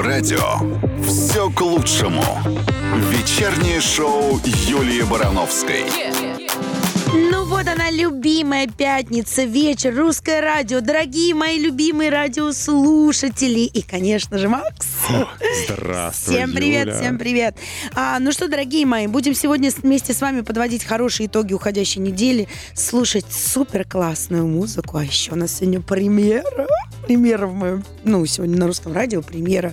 радио все к лучшему. Вечернее шоу Юлии Барановской. Ну вот она, любимая пятница, вечер, русское радио. Дорогие мои любимые радиослушатели. И, конечно же, Макс. Здравствуй, Всем привет, Юля. всем привет. А, ну что, дорогие мои, будем сегодня вместе с вами подводить хорошие итоги уходящей недели, слушать супер классную музыку. А еще у нас сегодня премьера. Премьера в моем, ну, сегодня на русском радио премьера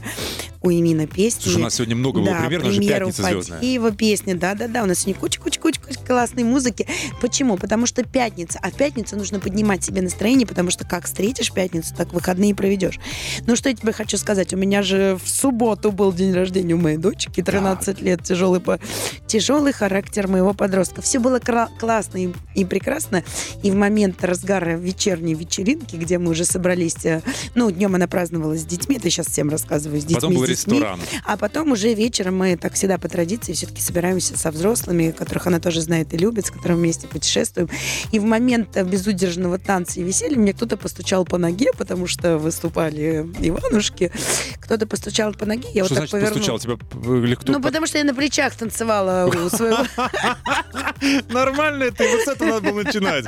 у Эмина песни. Слушай, у нас сегодня много было да, премьер, но же премьера у пятница звездная. Фатеева песни, да-да-да, у нас сегодня куча-куча-куча классной музыки. Почему? Потому что пятница, а в пятницу нужно поднимать себе настроение, потому что как встретишь пятницу, так выходные проведешь. Ну что я тебе хочу сказать, у меня же в субботу был день рождения у моей дочки, 13 лет, тяжелый, по... тяжелый характер моего подростка. Все было кра- классно и, и прекрасно, и в момент разгара вечерней вечеринки, где мы уже собрались, э, ну, днем она праздновала с детьми, это сейчас всем рассказываю, с детьми, Потом был с детьми. Ресторан. А потом уже вечером мы, так всегда по традиции, все-таки собираемся со взрослыми, которых она тоже знает и любит, с которыми вместе путешествуем. И в момент э, безудержного танца и веселья мне кто-то постучал по ноге, потому что выступали Иванушки. Кто-то постучал по ноге, я Что вот так значит повернула. постучал тебя п- или кто? Ну, потому что я на плечах танцевала у своего... Нормально это, вот с этого надо было начинать.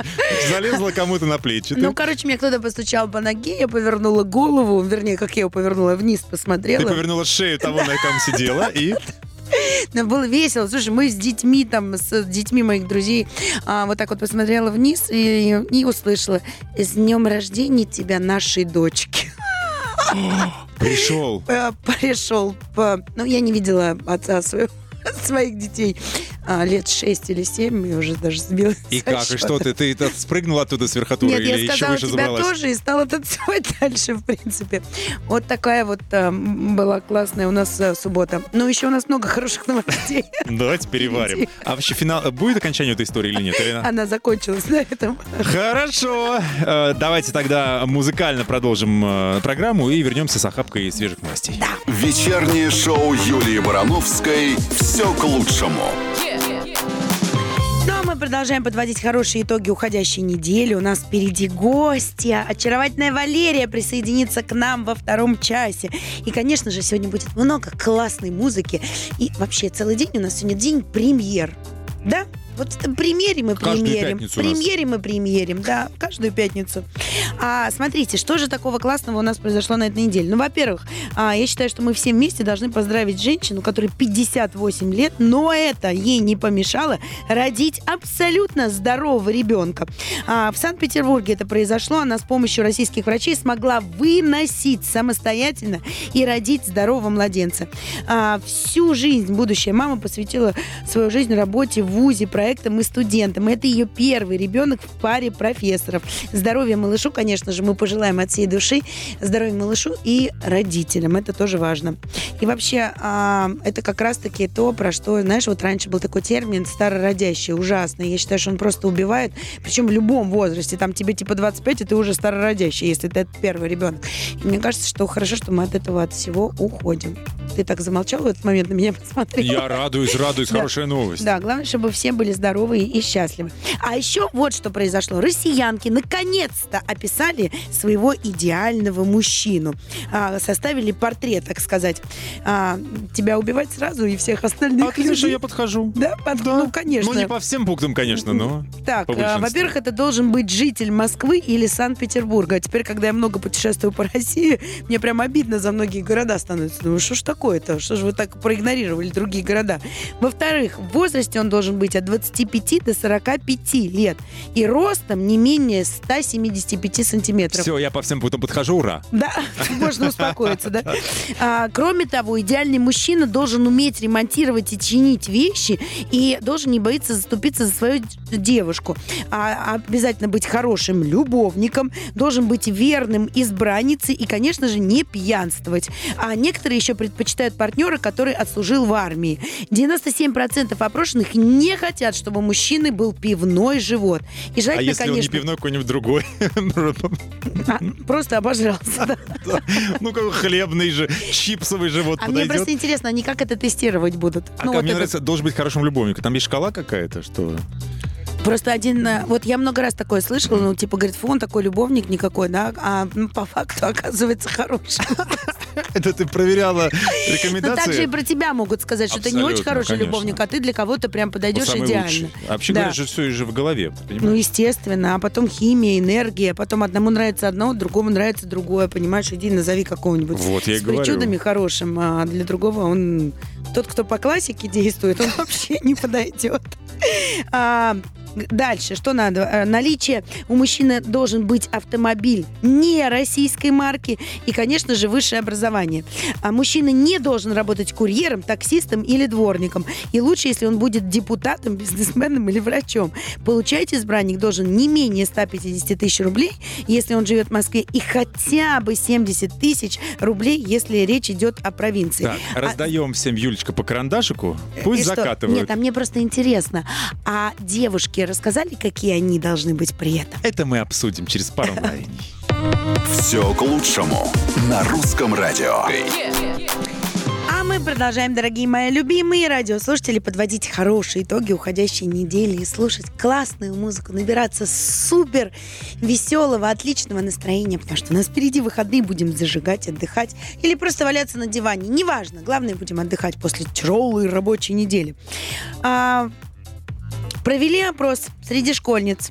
Залезла кому-то на плечи. Ну, короче, мне кто-то постучал по ноге, я повернула голову, вернее, как я ее повернула, вниз Ты посмотрела. Повернула шею того, на ком сидела, и Но было весело. Слушай, мы с детьми, там, с детьми моих друзей, а, вот так вот посмотрела вниз и, и услышала «С днем рождения тебя, нашей дочки». пришел. Э, Пришел, ну, я не видела отца своего, своих детей а, лет 6 или 7, я уже даже сбилась. И как? И счета. что ты? Ты ты спрыгнула оттуда с верхотуры Нет, или я еще сказала выше тебя забралась? тоже и стала танцевать дальше, в принципе. Вот такая вот а, м, была классная у нас а, суббота. Но еще у нас много хороших новостей. Давайте переварим. А вообще финал будет окончание этой истории или нет? Она закончилась на этом. Хорошо. Э, Давайте тогда музыкально продолжим э, программу и вернемся с охапкой свежих новостей. Вечернее шоу Юлии Барановской все к лучшему. Ну, а мы продолжаем подводить хорошие итоги уходящей недели. У нас впереди гостья. Очаровательная Валерия присоединится к нам во втором часе. И, конечно же, сегодня будет много классной музыки. И вообще, целый день у нас сегодня день премьер. Да? Вот это премьерим и премьерим. Премьерим и премьерим, да, каждую пятницу. А, смотрите, что же такого классного у нас произошло на этой неделе? Ну, во-первых, а, я считаю, что мы все вместе должны поздравить женщину, которой 58 лет, но это ей не помешало родить абсолютно здорового ребенка. А, в Санкт-Петербурге это произошло. Она с помощью российских врачей смогла выносить самостоятельно и родить здорового младенца. А, всю жизнь будущая мама посвятила свою жизнь работе в ВУЗе, проектам и студентам. Это ее первый ребенок в паре профессоров. Здоровья малышу, конечно же, мы пожелаем от всей души. Здоровья малышу и родителям. Это тоже важно. И вообще, а, это как раз-таки то, про что, знаешь, вот раньше был такой термин старородящий, ужасный. Я считаю, что он просто убивает, причем в любом возрасте. Там тебе типа 25, и ты уже старородящий, если ты первый ребенок. И мне кажется, что хорошо, что мы от этого от всего уходим. Ты так замолчал в этот момент, на меня посмотрел. Я радуюсь, радуюсь, хорошая новость. Да, главное, чтобы все были здоровы и счастливы. А еще вот что произошло. Россиянки наконец-то описали своего идеального мужчину. А, составили портрет, так сказать. А, тебя убивать сразу и всех остальных Отлично, людей. я подхожу. Да, под- ну, конечно. Ну, не по всем пунктам, конечно, но... Так, а, во-первых, это должен быть житель Москвы или Санкт-Петербурга. А теперь, когда я много путешествую по России, мне прям обидно за многие города становится. Думаю, что ж такое-то? Что же вы так проигнорировали другие города? Во-вторых, в возрасте он должен быть от 25 до 45 лет. И ростом не менее 175 сантиметров. Все, я по всем пунктам подхожу, ура. Да, можно успокоиться, да. А, кроме того, идеальный мужчина должен уметь ремонтировать и чинить вещи и должен не боиться заступиться за свою девушку. А, обязательно быть хорошим любовником, должен быть верным избранницей и, конечно же, не пьянствовать. А некоторые еще предпочитают партнера, который отслужил в армии. 97% опрошенных не хотят, чтобы мужчины был пивной живот. И А желательно, если он не конечно, пивной, какой-нибудь другой? а, просто обожрался. да. Ну, как хлебный же, чипсовый живот А мне просто интересно, они как это тестировать будут? А Ну, вот мне нравится, должен быть хорошим любовником. Там есть шкала какая-то, что... Просто один, э, вот я много раз такое слышала, ну, типа, говорит, фон такой любовник никакой, да, а ну, по факту оказывается хороший. Это ты проверяла Ну, рекомендации? так же и про тебя могут сказать, что ты не очень хороший любовник, а ты для кого-то прям Он подойдешь идеально. А вообще говорят, же все же в голове, Ну, естественно, а потом химия, энергия, потом одному нравится одно, другому нравится другое, понимаешь, иди назови какого-нибудь Вот я с говорю. причудами хорошим, а для другого он, тот, кто по классике действует, он вообще не подойдет. А, Дальше, что надо? Э, Наличие у мужчины должен быть автомобиль не российской марки и, конечно же, высшее образование. А мужчина не должен работать курьером, таксистом или дворником. И лучше, если он будет депутатом, бизнесменом или врачом. Получать избранник должен не менее 150 тысяч рублей, если он живет в Москве, и хотя бы 70 тысяч рублей, если речь идет о провинции. Так, А- раздаем всем Юлечка по карандашику, пусть и что? закатывают. Нет, а мне просто интересно, а девушки рассказали, какие они должны быть при этом? Это мы обсудим через пару мгновений. Все к лучшему на русском радио. А мы продолжаем, дорогие мои любимые радиослушатели, подводить хорошие итоги уходящей недели и слушать классную музыку, набираться супер веселого, отличного настроения, потому что у нас впереди выходные, будем зажигать, отдыхать или просто валяться на диване. Неважно, главное, будем отдыхать после тяжелой рабочей недели. А, провели опрос среди школьниц.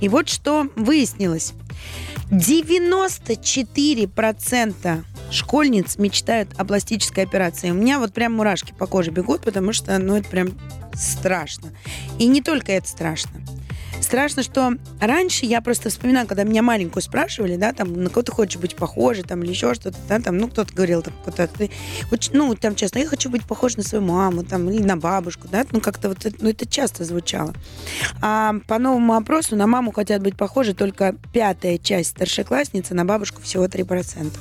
И вот что выяснилось. 94% школьниц мечтают о пластической операции. У меня вот прям мурашки по коже бегут, потому что, ну, это прям страшно. И не только это страшно. Страшно, что раньше я просто вспоминаю, когда меня маленькую спрашивали, да, там, на кого ты хочешь быть похожей, там, или еще что-то, да, там, ну, кто-то говорил, там, кто-то, ну, там часто, я хочу быть похожа на свою маму, там, или на бабушку, да, ну, как-то вот, ну, это часто звучало. А по новому опросу на маму хотят быть похожи только пятая часть старшеклассницы, на бабушку всего 3%.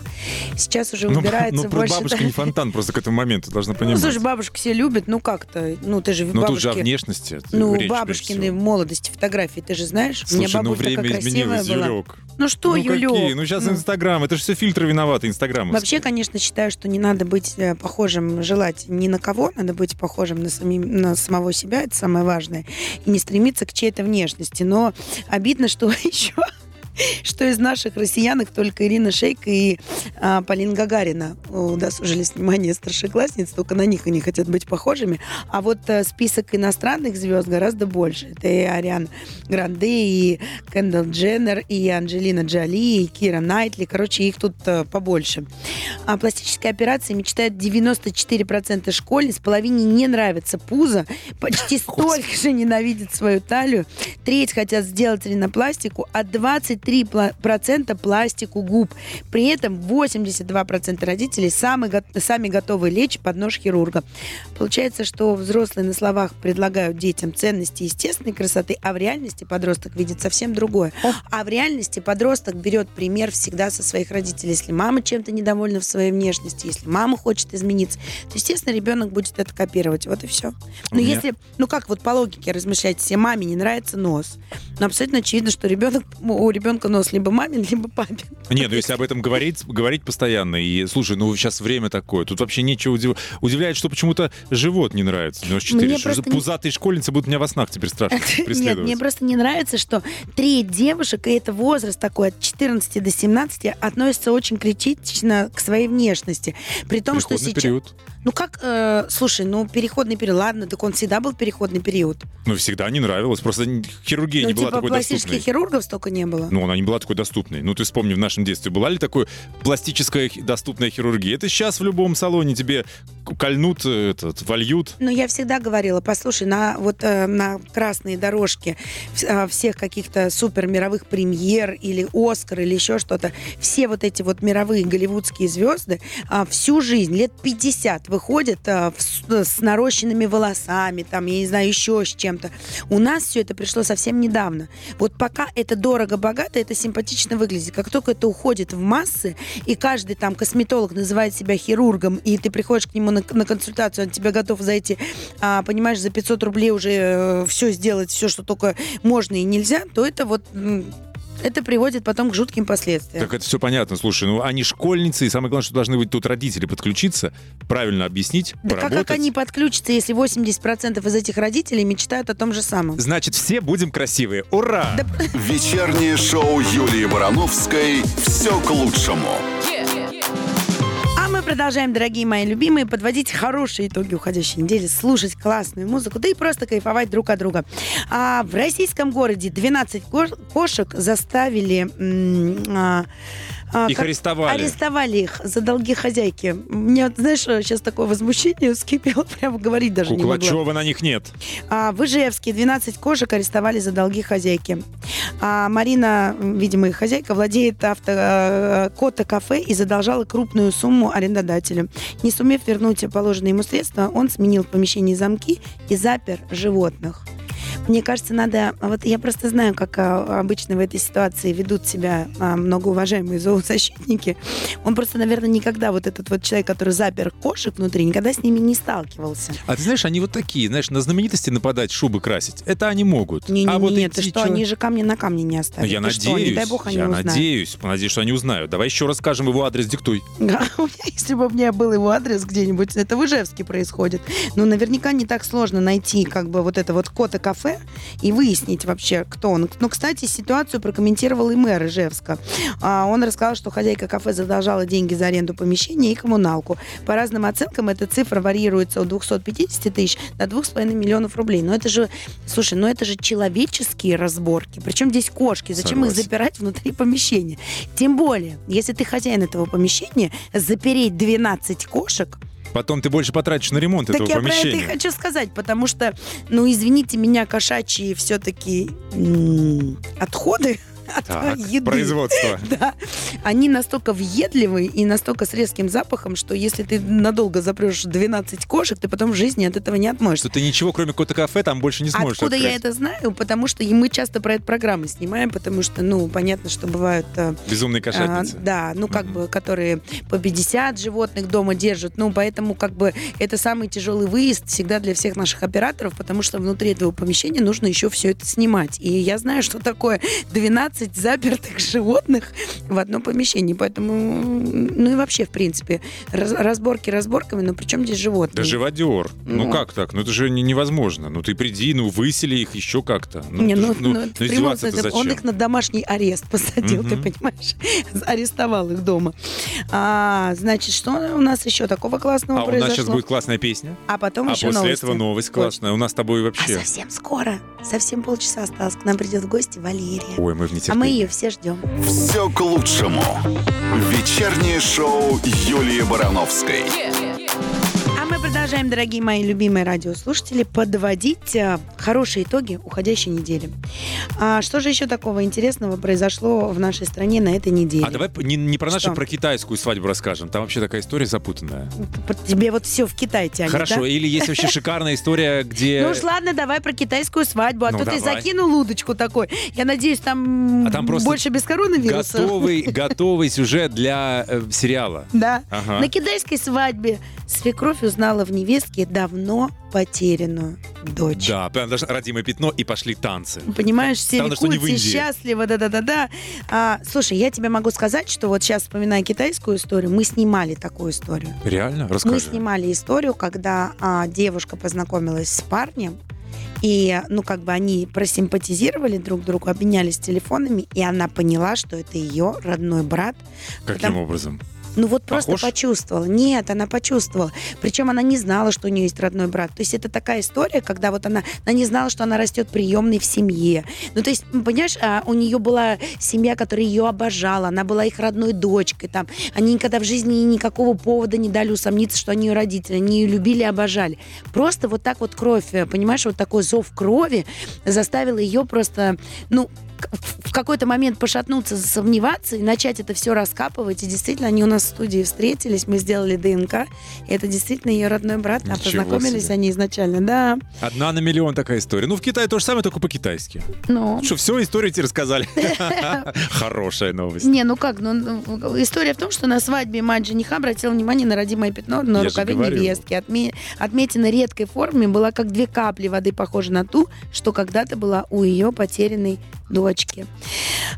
Сейчас уже Ну, убирается ну, больше... бабушка да. не фонтан просто к этому моменту, должна Ну, понимать. слушай, бабушек все любят, ну как-то, ну ты же в Но тут же о внешности. Ну, бабушкины молодости фотографии, ты же знаешь? У меня Слушай, ну время изменилось, была. Юлек. Ну что, ну, Юлек? какие? Ну, сейчас Ну, Инстаграм. Это же все фильтры виноваты, Инстаграм. Вообще, конечно, считаю, что не надо быть э, похожим, желать ни на кого, надо быть похожим на, самим, на самого себя, это самое важное, и не стремиться к чьей-то внешности. Но обидно, что еще что из наших россиянок только Ирина Шейк и а, Полина Гагарина удосужились внимание старшеклассниц, только на них они хотят быть похожими. А вот э, список иностранных звезд гораздо больше. Это и Ариана Гранде, и Кендалл Дженнер, и Анджелина Джоли, и Кира Найтли. Короче, их тут э, побольше. О пластической операции мечтают 94% школьниц, половине не нравится пузо, почти столько же ненавидят свою талию, треть хотят сделать ринопластику, а 23% пластику губ. При этом 82% родителей сами, сами готовы лечь под нож хирурга. Получается, что взрослые на словах предлагают детям ценности естественной красоты, а в реальности подросток видит совсем другое. А в реальности подросток берет пример всегда со своих родителей. Если мама чем-то недовольна в своей внешности, если мама хочет измениться, то, естественно, ребенок будет это копировать. Вот и все. Но меня- если, ну как вот по логике размышлять, если маме не нравится нос, ну абсолютно очевидно, что ребенок, у ребенка нос либо мамин, либо папин. Не, ну если об этом говорить, говорить постоянно, и слушай, ну сейчас время такое, тут вообще нечего удив... удивляет, что почему-то живот не нравится. 94. Мне Что просто не- пузатые школьницы будут меня во снах теперь страшно Нет, преследовать. мне просто не нравится, что треть девушек, и это возраст такой от 14 до 17, относятся очень критично к своей внешности. При том, что Переходный сейчас... период. Ну как, э, слушай, ну переходный период, ладно, так он всегда был переходный период. Ну, всегда не нравилось. Просто хирургия ну не была типа такой пластических доступной. хирургов столько не было. Ну, она не была такой доступной. Ну, ты вспомни, в нашем детстве была ли такой пластическая доступная хирургия? Это сейчас в любом салоне тебе кольнут, э, этот, вольют. Но я всегда говорила, послушай, на вот э, на красные дорожки а, всех каких-то супер мировых премьер или Оскар или еще что-то, все вот эти вот мировые голливудские звезды а, всю жизнь, лет 50, выходят а, в с, с нарощенными волосами, там, я не знаю, еще с чем-то. У нас все это пришло совсем недавно. Вот пока это дорого-богато, это симпатично выглядит. Как только это уходит в массы, и каждый там косметолог называет себя хирургом, и ты приходишь к нему на, на консультацию, он тебя готов за эти, а, понимаешь, за 500 рублей уже все сделать, все, что только можно и нельзя, то это вот это приводит потом к жутким последствиям. Так это все понятно. Слушай, ну они школьницы, и самое главное, что должны быть тут родители подключиться, правильно объяснить, Да как, поработать. как они подключатся, если 80% из этих родителей мечтают о том же самом? Значит, все будем красивые. Ура! Вечернее шоу Юлии Барановской «Все к лучшему». Продолжаем, дорогие мои любимые, подводить хорошие итоги уходящей недели, слушать классную музыку, да и просто кайфовать друг от друга. А в российском городе 12 ко- кошек заставили... а, а, Их арестовали. Арестовали их за долги хозяйки. Мне, знаешь, сейчас такое возмущение вскипело, прямо говорить даже не могла. Куклачева на них нет. А, в Ижевске 12 кошек арестовали за долги хозяйки. А Марина, видимо, их хозяйка, владеет авто, э, кота-кафе и задолжала крупную сумму арендодателю. Не сумев вернуть положенные ему средства, он сменил в помещении замки и запер животных. Мне кажется, надо... Вот я просто знаю, как а, обычно в этой ситуации ведут себя а, многоуважаемые зоозащитники. Он просто, наверное, никогда, вот этот вот человек, который запер кошек внутри, никогда с ними не сталкивался. А ты знаешь, они вот такие, знаешь, на знаменитости нападать, шубы красить. Это они могут. Не, не, а вот нет, ты что, чё- они же камни на камне не Ну, оставят. я Ты надеюсь, что, не дай бог они я узнают. надеюсь, надеюсь, что они узнают. Давай еще раз скажем его адрес, диктуй. Да, если бы у меня был его адрес где-нибудь, это в Ижевске происходит. Но наверняка не так сложно найти как бы вот это вот кота-кафе и выяснить вообще, кто он. Но, кстати, ситуацию прокомментировал и мэр Ижевска. А, Он рассказал, что хозяйка кафе задолжала деньги за аренду помещения и коммуналку. По разным оценкам эта цифра варьируется от 250 тысяч до 2,5 миллионов рублей. Но это же, слушай, ну это же человеческие разборки. Причем здесь кошки. Зачем их Согласен. запирать внутри помещения? Тем более, если ты хозяин этого помещения, запереть 12 кошек, Потом ты больше потратишь на ремонт так этого я про это и помещения. хочу сказать, потому что, ну, извините меня, кошачьи все-таки отходы от Так, еды. производство. Да, они настолько въедливы и настолько с резким запахом, что если ты надолго запрешь 12 кошек, ты потом в жизни от этого не отмоешься. Что ты ничего, кроме кота-кафе, там больше не сможешь Откуда я открыть. это знаю? Потому что мы часто про это программы снимаем, потому что, ну, понятно, что бывают э, Безумные а, кошатницы. да, ну как Мгм. бы, которые по 50 животных дома держат. Ну, поэтому как бы это самый тяжелый выезд всегда для всех наших операторов, потому что внутри этого помещения нужно еще все это снимать. И я знаю, что такое 12 запертых животных в одном помещении. Поэтому, ну и вообще, в принципе, раз- разборки разборками, но причем здесь животные? Да живодер. Ну. Ну. как так? Ну это же не- невозможно. Ну ты приди, ну высели их еще как-то. Ну, Не, ты ну, ну, ну, ну, издеваться-то смысле, он зачем? их на домашний арест посадил, ты Мгм. понимаешь? Арестовал их дома. А, значит, что у нас еще такого классного А у произошло? нас сейчас будет классная песня. А потом а еще после новости. этого новость классная. У нас с тобой А вообще... совсем скоро, совсем полчаса осталось, к нам придет в гости Валерия. Ой, мы в а нетерпении. мы ее все ждем. «Все к лучшему». Вечернее шоу Юлии Барановской. А мы продолжаем, дорогие мои любимые радиослушатели, подводить а, хорошие итоги уходящей недели. А что же еще такого интересного произошло в нашей стране на этой неделе? А давай не, не про нашу, Что? про китайскую свадьбу расскажем. Там вообще такая история запутанная. Тебе вот все в Китай тянет, Хорошо, да? или есть вообще шикарная история, где... Ну уж ладно, давай про китайскую свадьбу, а Ну, то ты давай. закинул удочку такой. Я надеюсь, там, А там просто больше без коронавируса. Готовый, готовый сюжет для э, сериала. Да. Ага. На китайской свадьбе свекровь узнала в невестке давно потерянную дочь. Да, прям даже родимое пятно и пошли танцы. Понимаешь, все Странно, что не в счастливы, да-да-да-да. А, слушай, я тебе могу сказать, что вот сейчас, вспоминая китайскую историю, мы снимали такую историю. Реально? Мы Расскажи. снимали историю, когда а, девушка познакомилась с парнем, и, ну, как бы они просимпатизировали друг другу, обменялись телефонами, и она поняла, что это ее родной брат. Каким Потому- образом? Ну вот просто Похож? почувствовала. Нет, она почувствовала. Причем она не знала, что у нее есть родной брат. То есть это такая история, когда вот она, она не знала, что она растет приемной в семье. Ну то есть, понимаешь, а, у нее была семья, которая ее обожала, она была их родной дочкой. Там. Они никогда в жизни никакого повода не дали усомниться, что они ее родители. Они ее любили и обожали. Просто вот так вот кровь, э, понимаешь, вот такой зов крови заставил ее просто, ну, в какой-то момент пошатнуться, сомневаться и начать это все раскапывать. И действительно, они у нас в студии встретились, мы сделали ДНК. И это действительно ее родной брат. А Ничего познакомились себе. они изначально, да. Одна на миллион такая история. Ну, в Китае то же самое, только по-китайски. Ну, Что, все, историю тебе рассказали. Хорошая новость. не, ну как, ну, ну, история в том, что на свадьбе мать жениха обратила внимание на родимое пятно на рукаве невестки. Отме- отметина редкой форме была как две капли воды, похожа на ту, что когда-то была у ее потерянной дочки.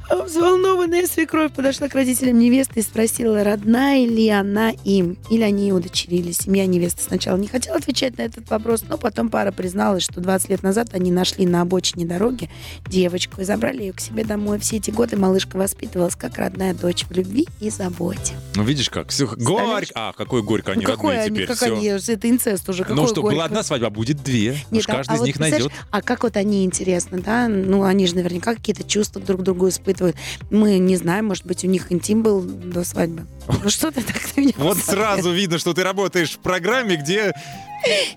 Взволнованная свекровь подошла к родителям невесты и спросила, родная ли она им, или они удочерили. Семья невесты сначала не хотела отвечать на этот вопрос, но потом пара призналась, что 20 лет назад они нашли на обочине дороги девочку и забрали ее к себе домой. Все эти годы малышка воспитывалась как родная дочь в любви и заботе. Ну, видишь как, все горько. А, какой горько, они ну, какой родные они, теперь. как всё. они, это инцест уже. Ну какой что, горько. была одна свадьба, будет две. Нет, Уж а- каждый а из вот них найдет. А как вот они, интересно, да? Ну, они же наверняка какие-то чувства друг к другу испытывают. Мы не знаем, может быть, у них интим был до свадьбы. Ну что ты так на меня Вот посмотрел? сразу видно, что ты работаешь в программе, где,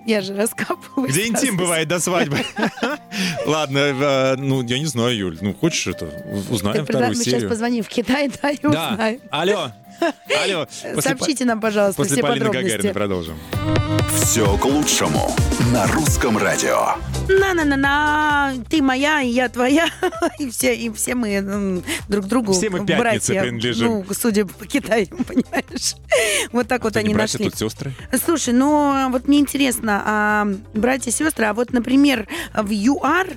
Я же раскапываю. где интим бывает до свадьбы. Ладно, э, ну, я не знаю, Юль. Ну, хочешь это? Узнаем Ты вторую мы сейчас серию. позвоним в Китай, да, и Да. узнаем. Алло. Алло. После Сообщите нам, пожалуйста, После все Полины подробности. Гагариной продолжим. Все к лучшему на русском радио. На-на-на-на, ты моя, и я твоя, и все, и все мы друг другу Все мы пятнице братья. принадлежим. Ну, судя по Китаю, понимаешь. Вот так вот Что, не они нашли. тут сестры? Слушай, ну вот мне интересно, а, братья и сестры, а вот, например, в ЮАР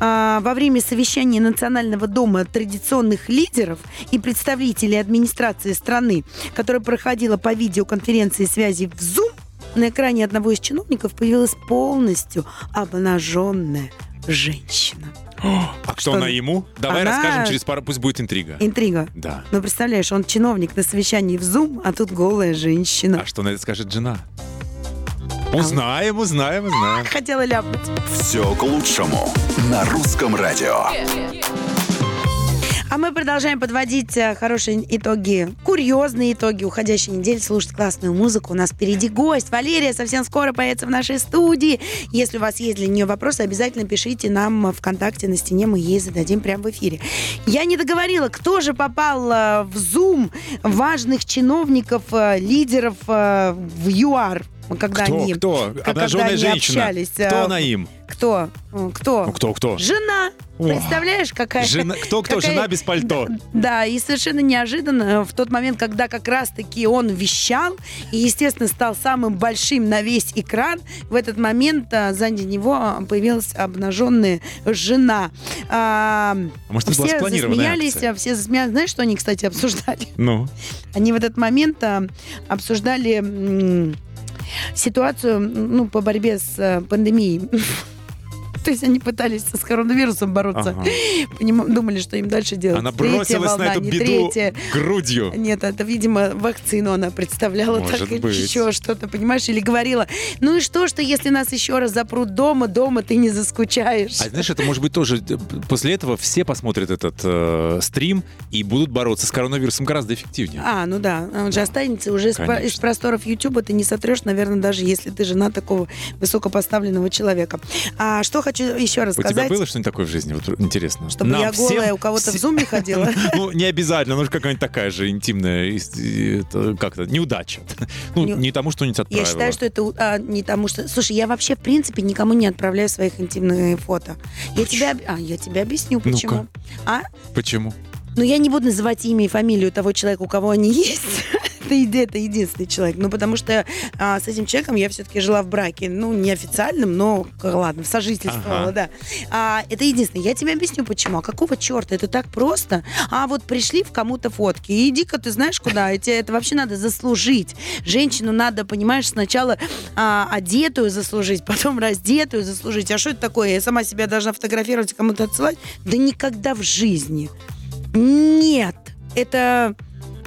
а, во время совещания Национального дома традиционных лидеров и представителей администрации страны, которая проходила по видеоконференции связи в Zoom, на экране одного из чиновников появилась полностью обнаженная женщина. А кто Что? она ему? Давай Она- расскажем через пару, пусть будет интрига. Интрига. Да. Ну, представляешь, он чиновник на совещании в Zoom, а тут голая женщина. А что на это скажет жена? Узнаем, узнаем, узнаем. Хотела ляпнуть. Все к лучшему на русском радио. А мы продолжаем подводить э, хорошие итоги, курьезные итоги уходящей недели, слушать классную музыку. У нас впереди гость. Валерия совсем скоро появится в нашей студии. Если у вас есть для нее вопросы, обязательно пишите нам ВКонтакте на стене, мы ей зададим прямо в эфире. Я не договорила, кто же попал э, в Zoom важных чиновников, э, лидеров в ЮАР, когда Кто, они, кто? когда Обнаженная они женщина. общались. Кто она им? Кто? Э, Кто? Ну, кто, кто? Жена. О. Представляешь, какая... Жена, кто, кто? какая- Жена без пальто. Да, и совершенно неожиданно в тот момент, когда как раз-таки он вещал и, естественно, стал самым большим на весь экран, в этот момент а, сзади него а, появилась обнаженная жена. А, А может, это была все спланированная засмеялись, акция? все засмеялись. Знаешь, что они, кстати, обсуждали? Ну, Они в этот момент а, обсуждали ситуацию ну, по борьбе с пандемией. То есть они пытались с коронавирусом бороться. ага. Думали, что им дальше делать. Она Третья бросилась волна, на эту не беду третья. грудью. Нет, это, видимо, вакцину она представляла Может так или быть. еще что-то, понимаешь, или говорила, ну и что, что если нас еще раз запрут дома, дома ты не заскучаешь. А знаешь, это может быть тоже э, после этого все посмотрят этот э, стрим и будут бороться с коронавирусом гораздо эффективнее. А, ну да, он же останется уже Конечно. из просторов Ютуба, ты не сотрешь, наверное, даже если ты жена такого высокопоставленного человека. А что хочу еще У рассказать? тебя было что-нибудь такое в жизни? Вот интересно. Чтобы Нам я голая всем- у кого-то в зуме ходила? Ну, не обязательно, ну, какая-нибудь такая же интимная, как-то, неудача. Ну, Не- тому, что нибудь Я отправила. считаю, что это а, не тому, что... Слушай, я вообще, в принципе, никому не отправляю своих интимные фото. Я тебе, об- а, я тебе объясню, почему. А? Почему? Ну, я не буду называть имя и фамилию того человека, у кого они есть. Это, еди- это единственный человек. Ну, потому что а, с этим человеком я все-таки жила в браке. Ну, не официальном, но, ладно, сожительствовала, Ага. да. А, это единственное. Я тебе объясню, почему. А какого черта? Это так просто. А вот пришли в кому-то фотки. И иди-ка ты знаешь куда. И тебе это вообще надо заслужить. Женщину надо, понимаешь, сначала а, одетую заслужить, потом раздетую заслужить. А что это такое? Я сама себя должна фотографировать и кому-то отсылать? Да никогда в жизни. Нет. Это,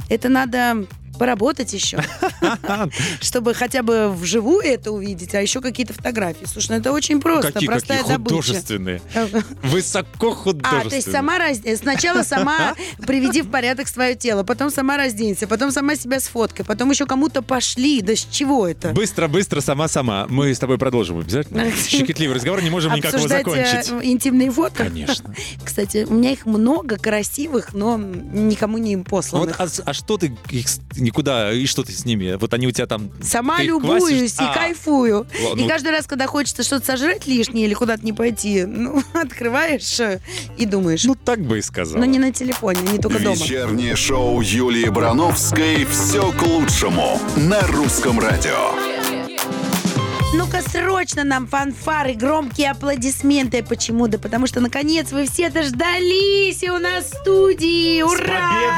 это надо поработать еще, чтобы хотя бы вживую это увидеть, а еще какие-то фотографии. Слушай, ну это очень просто, Какие, простая какие добыча. художественные. Высоко художественные. А, то есть сама раз... сначала сама приведи в порядок свое тело, потом сама разденься, потом сама себя сфоткай, потом еще кому-то пошли. Да с чего это? Быстро-быстро, сама-сама. Мы с тобой продолжим обязательно. Щекотливый разговор, не можем никак его э, закончить. интимные фото? Конечно. Кстати, у меня их много красивых, но никому не Вот, посланных. а, с- а что ты их никуда, и что ты с ними? Вот они у тебя там... Сама ты любуюсь квасишь? и А, кайфую. Ладно, И ну- каждый раз, когда хочется что-то сожрать лишнее или куда-то не пойти, ну, открываешь э, и думаешь. Ну, так бы и сказал. Но не на телефоне, не только дома. Вечернее шоу Юлии Барановской «Все к лучшему» на русском радио. Ну-ка, срочно нам фанфары, громкие аплодисменты. Почему? Да потому что, наконец, вы все дождались и у нас в студии. Ура!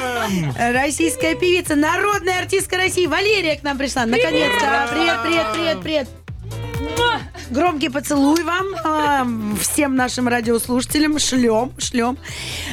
Танцем! Российская певица, народная артистка России Валерия к нам пришла. Наконец-то. Привет, привет, привет, привет. Громкий поцелуй вам, а, всем нашим радиослушателям. Шлем, шлем.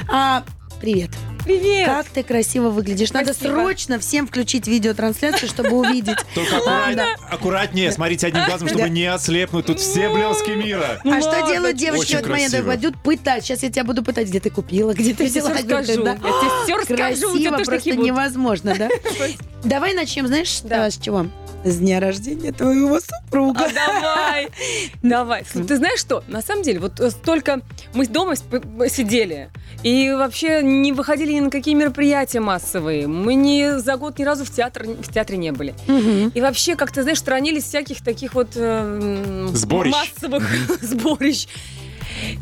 А, привет. Привет! Как ты красиво выглядишь. Надо Спасибо. срочно всем включить видеотрансляцию, чтобы увидеть. Только аккуратнее, аккуратнее, смотрите одним глазом, чтобы не ослепнуть. Тут все блески мира. А что ладно, делают девочки очень в этот момент? Пойдут пытать. Сейчас я тебя буду пытать. Где ты купила, где ты взяла? Я тебе всё расскажу. Красиво, просто невозможно, да? Давай начнем, знаешь, Да. с чего? С дня рождения твоего супруга. А, давай, давай. Ты знаешь что? На самом деле, вот э, столько мы дома сидели и вообще не выходили ни на какие мероприятия массовые. Мы ни за год ни разу в театр в театре не были. Мгм. И вообще, как ты знаешь, сторонились всяких таких вот э, Сборищ. массовых сборищ.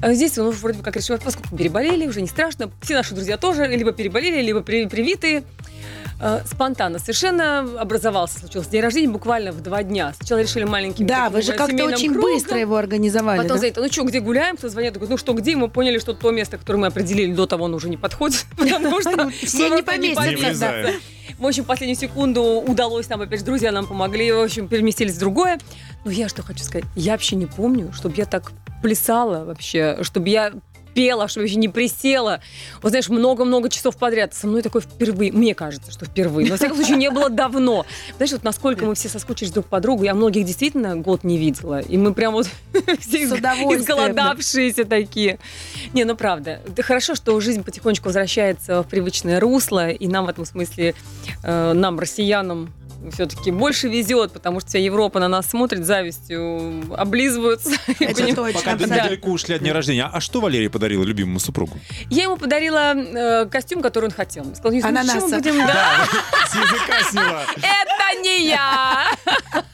А Здесь, ну, вроде бы как решила, поскольку переболели, уже не страшно. Все наши друзья тоже либо переболели, либо при- привитые. Э, Спонтанно совершенно образовался, случился день рождения буквально в два дня. Сначала решили маленьким Да, вы же э, как-то очень кругом. быстро его организовали. Потом да? за это, ну что, где гуляем? Кто звонит, такой, ну что, где? Мы поняли, что то место, которое мы определили до того, оно уже не подходит. Потому что Ну, все мы не поместятся, в общем, в последнюю секунду удалось нам, опять же, друзья нам помогли, в общем, переместились в другое. Но я что хочу сказать, я вообще не помню, чтобы я так плясала вообще, чтобы я пела, чтобы вообще не присела. Вот знаешь, много-много часов подряд. Со мной такое впервые. Мне кажется, что впервые. Но, во всяком случае, не было давно. Знаешь, вот насколько мы все соскучились друг по другу. Я многих действительно год не видела. И мы прям вот все изголодавшиеся такие. Не, ну правда. Да хорошо, что жизнь потихонечку возвращается в привычное русло. И нам в этом смысле, э, нам, россиянам, все-таки больше везет, потому что вся Европа на нас смотрит завистью, облизываются. Это Поним- точно. Пока Да. далеко ушли от дня рождения. А что Валерия подарила любимому супругу? Я ему подарила э, костюм, который он хотел. Сказала, «Юсь, ну Ананаса. будем, да? С языка сняла. Это не я!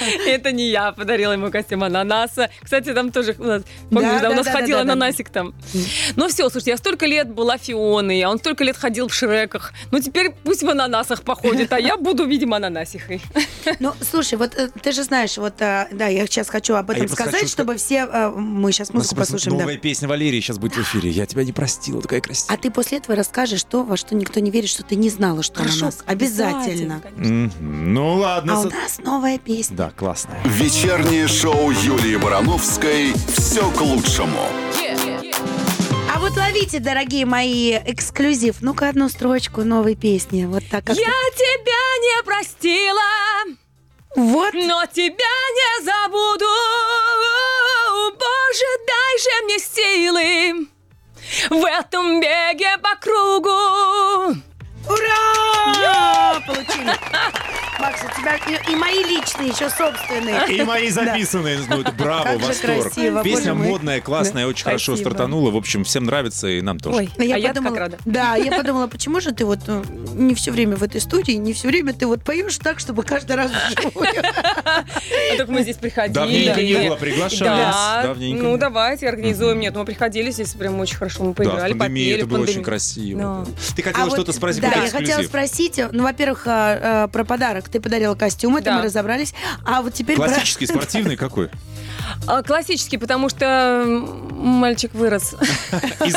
Это не я подарила ему костюм ананаса. Кстати, там тоже у нас, помнишь, Да, да, у нас да, ходил да, да, да. ананасик там. Ну все, слушайте, я столько лет была Фионой, а он столько лет ходил в Шреках. Ну теперь пусть в ананасах походит, а я буду, видимо, ананасихой. Ну, слушай, вот э, ты же знаешь, вот, э, да, я сейчас хочу об А этом сказать, хочу чтобы все... э, Мы сейчас музыку послушаем, да. Новая песня Валерии сейчас будет в эфире. Я тебя не простила, такая красивая. А ты после этого расскажешь то, во что никто не верит, что ты не знала, что она нас. Обязательно. Мгм. Ну ладно. А у нас новая песня. Да, классная. Вечернее шоу Юлии Барановской «Все к лучшему». А вот ловите, дорогие мои, эксклюзив. Ну-ка, одну строчку новой песни. Вот так как Я тебя не простила, Вот. но тебя не забуду. Боже, дай же мне силы в этом беге по кругу. Ура! Получили. Макс, у тебя и, и мои личные, еще собственные. И мои записанные. Ну, это браво, Как же восторг. красиво, Песня модная, классная, очень хорошо стартанула. В общем, всем нравится, и нам тоже. Ой, Ну, а я как рада. Да, я подумала, почему же ты вот э, не все время в этой студии, не все время ты вот поешь так, чтобы каждый раз вживую. А только мы здесь приходили. Давненько не было, Давненько ну давайте организуем. Нет, мы приходили здесь прям очень хорошо, мы поиграли, попели. это было очень красиво. Ты хотела А что-то вот, спросить Да, я хотела спросить, ну, во-первых, а, а, про подарок. Ты подарила костюм, это Да. мы разобрались. А вот теперь... про- Классический, спортивный какой? А, классический, потому что мальчик вырос Из-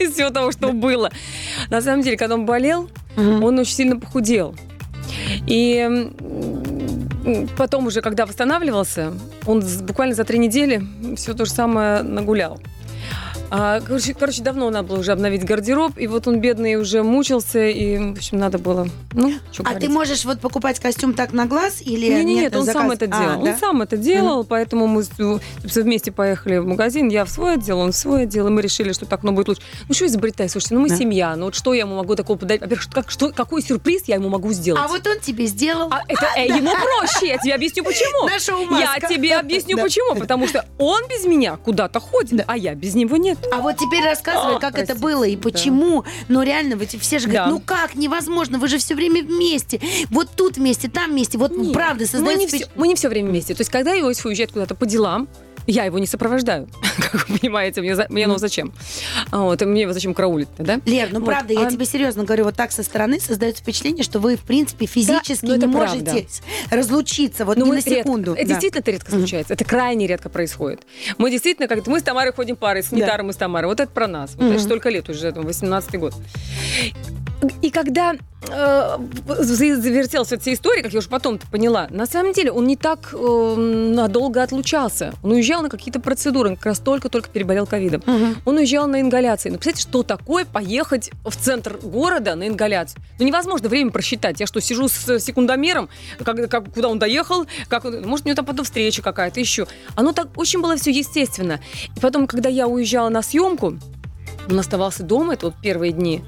из всего того, что было. На самом деле, когда он болел, он очень сильно похудел. И потом уже, когда восстанавливался, он буквально за три недели все то же самое нагулял. А, короче, короче, давно надо было уже обновить гардероб, и вот он бедный уже мучился, и, в общем, надо было, ну, что А ты можешь вот покупать костюм так на глаз или нет, нет, нет, он заказ? сам это А, делал. да? Он сам это делал, поэтому мы вместе поехали в магазин. Я в свой отдел, он в свой отдел, и мы решили, что так, ну, будет лучше. Ну, что изобретать? Слушайте, ну, мы Да. семья, ну, вот что я ему могу такого подарить? Во-первых, как, что, какой сюрприз я ему могу сделать? А вот он тебе сделал. А это э, ему проще, я тебе объясню почему. Наша Я тебе объясню Да. почему. Потому что он без меня куда-то ходит, а я без него нет. А вот теперь рассказывай, А, как это было и да. почему. Ну, реально, вы все же говорят, Да. ну как, невозможно, вы же все время вместе. Вот тут вместе, там вместе. Вот Нет, правда, мы создается не, впечат- все, мы не все время вместе. То есть, когда Иосиф уезжает куда-то по делам, я его не сопровождаю. как вы понимаете, мне, за- мне ну зачем? Вот, мне его зачем караулить да? Лер, ну Вот, правда, я а- тебе серьезно говорю, вот так со стороны создается впечатление, что вы, в принципе, физически ну это не правда. можете разлучиться, вот Ну, ни на секунду. редко- это Да. действительно это редко случается. Это крайне редко происходит. Мы действительно, как мы с Тамарой ходим парой, с Нитаром и с Тамарой. Вот это про нас. Вот это Мгм. столько лет уже, там, 18 год. И когда э, за- завертелась эта история, как я уже потом поняла, на самом деле он не так э, надолго отлучался. Он уезжал на какие-то процедуры, он как раз только-только переболел ковидом. Мгм. Он уезжал на ингаляции. Ну, представляете, что такое поехать в центр города на ингаляцию? Ну, невозможно время просчитать. Я что, сижу с секундомером, как, как- куда он доехал, как, он- может, у него там потом встреча какая-то еще. Оно так очень было все естественно. И потом, когда я уезжала на съемку, он оставался дома, это вот первые дни.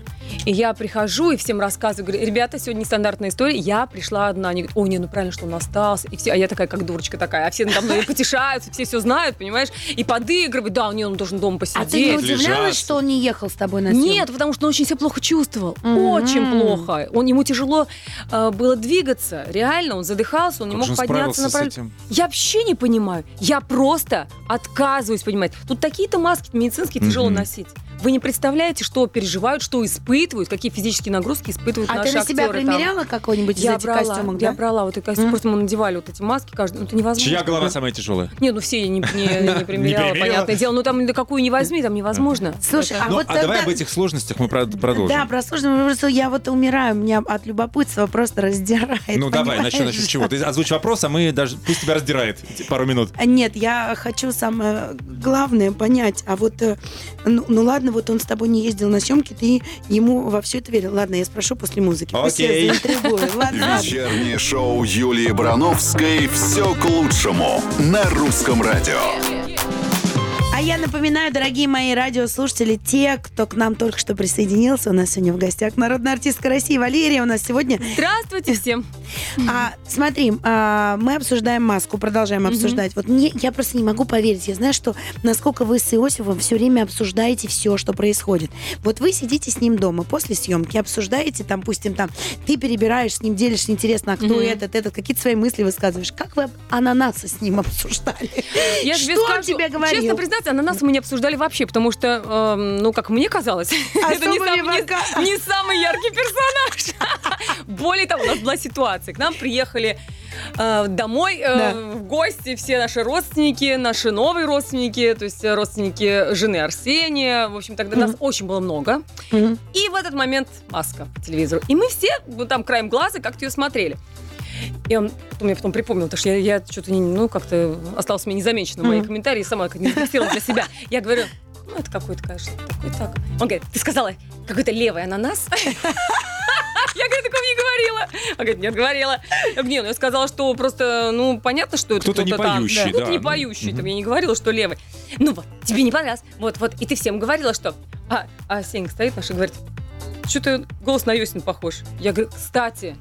И я прихожу и всем рассказываю, говорю, ребята, сегодня нестандартная история, я пришла одна. Они говорят, о, не, ну правильно, что он остался. И все, а я такая, как дурочка такая, а все надо мной потешаются, все все знают, понимаешь? И подыгрывают, да, не, он должен дома посидеть. А ты не удивлялась, что он не ехал с тобой на съемку? Нет, потому что он очень себя плохо чувствовал. Мгм. Очень плохо. Он, ему тяжело э, было двигаться. Реально, он задыхался, он не Как мог он подняться на этим? Я вообще не понимаю. Я просто отказываюсь понимать. Тут такие-то маски медицинские тяжело Мгм. носить. Вы не представляете, что переживают, что испытывают, какие физические нагрузки испытывают А наши ты на себя актеры там. примеряла какой-нибудь из Я этих брала, костюмов, я да? брала вот эти костюмы, просто мы надевали вот эти маски каждый, ну это невозможно. Чья голова самая тяжелая? Не, ну все я не, не, не примеряла, примеряла? понятное дело. Ну там какую не возьми, там невозможно. Слушай, а Ну, вот а давай об этих сложностях мы прод- продолжим. Да, про вопрос. Я вот умираю, меня от любопытства просто раздирает. Ну давай, начнем, с чего? Ты озвучь вопрос, а мы даже... Пусть тебя раздирает пару минут. А Нет, я хочу самое главное понять. А вот, э, ну, ну ладно, вот он с тобой не ездил на съемки, ты ему во все это верил. Ладно, я спрошу после музыки. Окей. Вечернее шоу Юлии Брановской «Все к лучшему» на русском радио. А я напоминаю, дорогие мои радиослушатели, те, кто к нам только что присоединился, у нас сегодня в гостях народная артистка России Валерия. У нас сегодня Здравствуйте всем. А, смотри, а, мы обсуждаем маску, продолжаем обсуждать. Вот мне, я просто не могу поверить. Я знаю, что насколько вы с Иосифом все время обсуждаете все, что происходит. Вот вы сидите с ним дома после съемки, обсуждаете, там, пустим, там, ты перебираешь с ним, делишься, интересно, а кто Мгм. этот, этот, какие-то свои мысли высказываешь. Как вы ананасы с ним обсуждали? Я тебе что он скажу, тебе говорил? Честно признаться, ананас мы не обсуждали вообще, потому что, эм, ну, как мне казалось, это не бока- не- не самый яркий персонаж. Более того, у нас была ситуация. К нам приехали э, домой э, Да. в гости все наши родственники, наши новые родственники, то есть э, родственники жены Арсения. В общем, тогда нас очень было много. Мгм. И в этот момент маска по телевизору. И мы все вот там краем глаза как-то ее смотрели. И он я потом припомнил, потому что я, я что-то, ну, как-то осталось мне незамечено мои Мгм. комментарии, сама как не зафиксировала для себя. Я говорю, ну, это какой-то, конечно, такой так. Он говорит, ты сказала, какой-то левый ананас? Я, говорю, такого не говорила. Он говорит, нет, говорила. Не, ну я сказала, что просто, ну, понятно, что это Кто-то не там, поющий, Кто-то да, не ну, поющий, там, я не говорила, что левый. Ну вот, тебе не понравилось. Вот, вот, и ты всем говорила, что... А, а Сенька стоит наш и говорит, что-то голос на Йосин похож. Я говорю, кстати,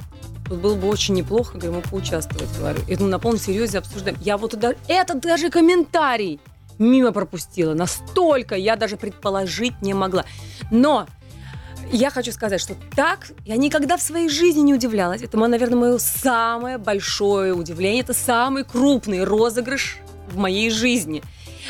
было бы очень неплохо, говорю, мы поучаствовать, говорю. И мы на полном серьезе обсуждаем. Я вот туда, это даже комментарий мимо пропустила. Настолько я даже предположить не могла. Но я хочу сказать, что так я никогда в своей жизни не удивлялась. Это, наверное, мое самое большое удивление. Это самый крупный розыгрыш в моей жизни.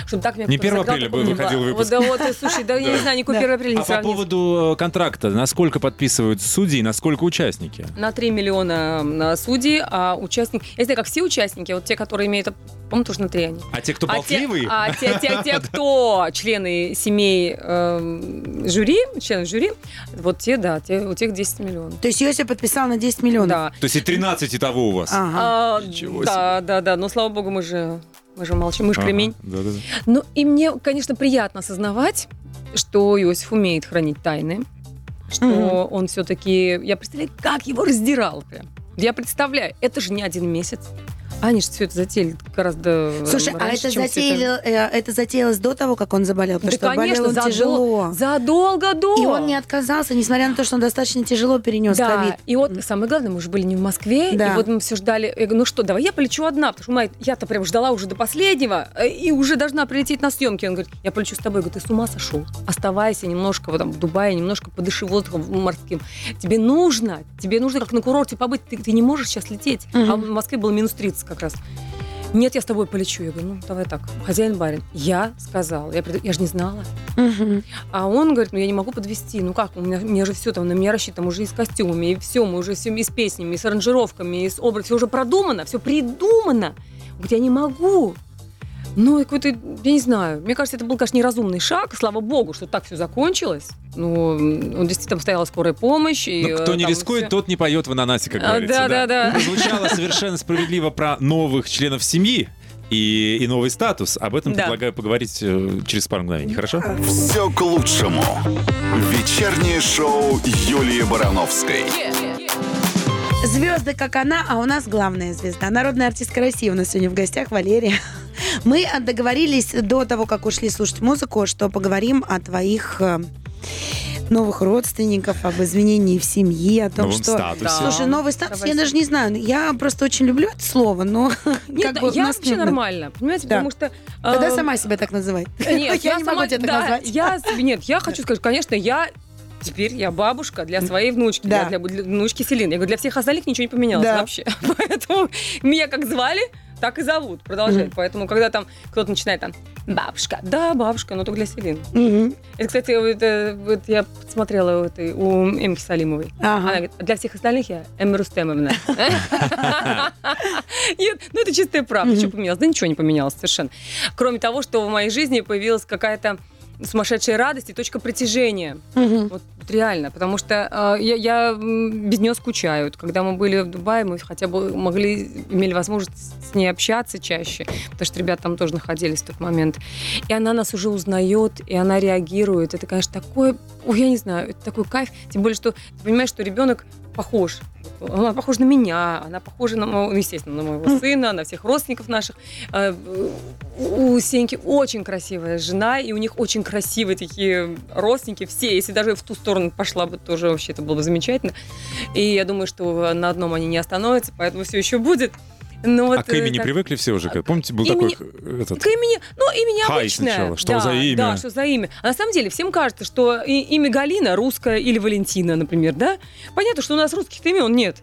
Чтобы так меня Не кто-то 1 сыграл, апреля бы такого не выходил выпуск. Вот, да, вот, и, слушай, да, я не знаю, никакой Да. 1 апреля не А по поводу контракта, насколько подписывают судьи, насколько участники? на 3 миллиона на судьи, а участник... Я знаю, как все участники, вот те, которые имеют... По-моему, тоже на 3 они. А те, кто А те, болтливые? а те, те- те, кто члены семей эм, жюри, члены жюри, вот те, да, те, у тех 10 миллионов. То есть Иосиф подписал на 10 миллионов? Да. То есть и 13 и того у вас. Ага. А, да, да, да, но слава богу, мы же, мы же молчим, мы же Ага, кремень. да-да-да. Ну, и мне, конечно, приятно осознавать, что Иосиф умеет хранить тайны, что Мгм. он все-таки... Я представляю, как его раздирал прям. Я представляю, это же не один месяц. Они же все это затеяли гораздо Слушай, а раньше, это, чем всё это- э, это затеялось до того, как он заболел? Потому Да, что конечно, болел он задол- тяжело. Задолго до. И он не отказался, несмотря на то, что он достаточно тяжело перенес да, ковид. и вот самое главное, мы уже были не в Москве, Да. и вот мы все ждали. Я говорю, ну что, давай я полечу одна, потому что я-то прям ждала уже до последнего, э, и уже должна прилететь на съемки. Он говорит, я полечу с тобой. Я говорю, ты с ума сошел? Оставайся немножко вот там в Дубае, немножко подыши воздухом морским. Тебе нужно, тебе нужно как на курорте побыть, ты, ты не можешь сейчас лететь. Мгм. А в Москве было минус 30 как раз. Нет, я с тобой полечу. Я говорю, ну, давай так, хозяин барин. Я сказала, я, пред- я же не знала. Мгм. А он говорит, ну я не могу подвести. Ну как, у меня, у меня же все там на меня рассчитано, уже и с костюмами, и все, мы уже все и с песнями, и с аранжировками, и с образом, все уже продумано, все придумано. Говорит, я не могу. Ну, и какой-то, я не знаю, мне кажется, это был, конечно, неразумный шаг, слава богу, что так все закончилось. Ну, он действительно стояла скорая помощь. И, Ну, кто э, не там рискует, всё. тот не поет в ананасе, как А, говорится. да, да, да. Прозвучало совершенно справедливо про новых членов семьи и, и новый статус. Об этом Да. предлагаю поговорить э, через пару мгновений, хорошо? Все к лучшему. Вечернее шоу Юлии Барановской. Звезды, как она, а у нас главная звезда. Народная артистка России у нас сегодня в гостях, Валерия. Мы договорились до того, как ушли слушать музыку, что поговорим о твоих э, новых родственников, об изменении в семье, о том, Новом что... статусе. Да. Слушай, новый статус, Давай я даже не знаю. Я просто очень люблю это слово, но Нет, как бы у я нас вообще не- нормально, понимаете, Да. потому что... Тогда э, сама себя так называй. Нет, я не могу сама- тебя так да, назвать. Я, нет, я хочу сказать, конечно, я теперь я бабушка для своей внучки, Да. для, для внучки Селины. Я говорю, для всех остальных ничего не поменялось Да. вообще. Поэтому меня как звали, так и зовут. Продолжать. Мгм. Поэтому, когда там кто-то начинает там, бабушка, да, бабушка, но только для Селины. Мгм. Это, кстати, вот, э, вот я посмотрела у, этой, у Эмки Салимовой. Она Ага. говорит, для всех остальных я Эмма Рустемовна. Нет, ну это чистая правда. Что поменялось? Да ничего не поменялось совершенно. Кроме того, что в моей жизни появилась какая-то сумасшедшая радость и точка притяжения. Мгм. Вот реально, потому что э, я, я, без нее скучаю. Вот Когда мы были в Дубае, мы хотя бы могли, имели возможность с ней общаться чаще, потому что ребята там тоже находились в тот момент. И она нас уже узнает, и она реагирует. Это, конечно, такое, ой, я не знаю, это такой кайф. Тем более, что ты понимаешь, что ребенок похож. Она похожа на меня, она похожа на моего, ну, естественно, на моего сына, на всех родственников наших. Э, У Сеньки очень красивая жена, и у них очень красивые такие родственники все. Если даже в ту сторону пошла бы, тоже вообще это было бы замечательно. И я думаю, что на одном они не остановятся, поэтому все еще будет. Но вот, а к имени э, так- привыкли все уже? Помните, был Имени- такой э, этот... к имени, ну, имя Хай сначала. Что да, за имя? Да, что за имя. А на самом деле всем кажется, что имя Галина русское или Валентина, например, да? Понятно, что у нас русских имен нет.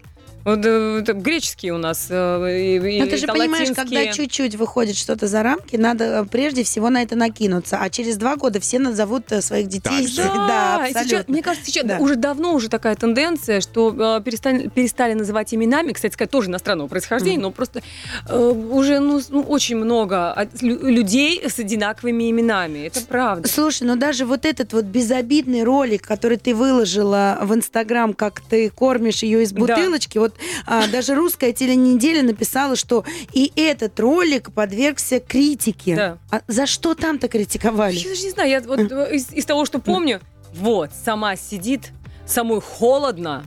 Вот, э, это греческие у нас. э, и- и Но ты же понимаешь, когда чуть-чуть выходит что-то за рамки, надо э, прежде всего на это накинуться. А через два года все назовут э, своих детей. Так же. Да, и сейчас, абсолютно. мне кажется, сейчас Да. уже давно уже такая тенденция, что э, перестали, перестали называть именами, кстати сказать, тоже иностранного происхождения, Мгм. но просто э, уже ну, ну, очень много от- людей с одинаковыми именами. Это правда. Слушай, ну даже вот этот вот безобидный ролик, который ты выложила в Инстаграм, как ты кормишь ее из Да. бутылочки, вот а, даже русская теленеделя написала, что и этот ролик подвергся критике. Да. А за что там-то критиковали? Я даже не знаю, я вот э, из, из того, что помню, вот, сама сидит, самой холодно,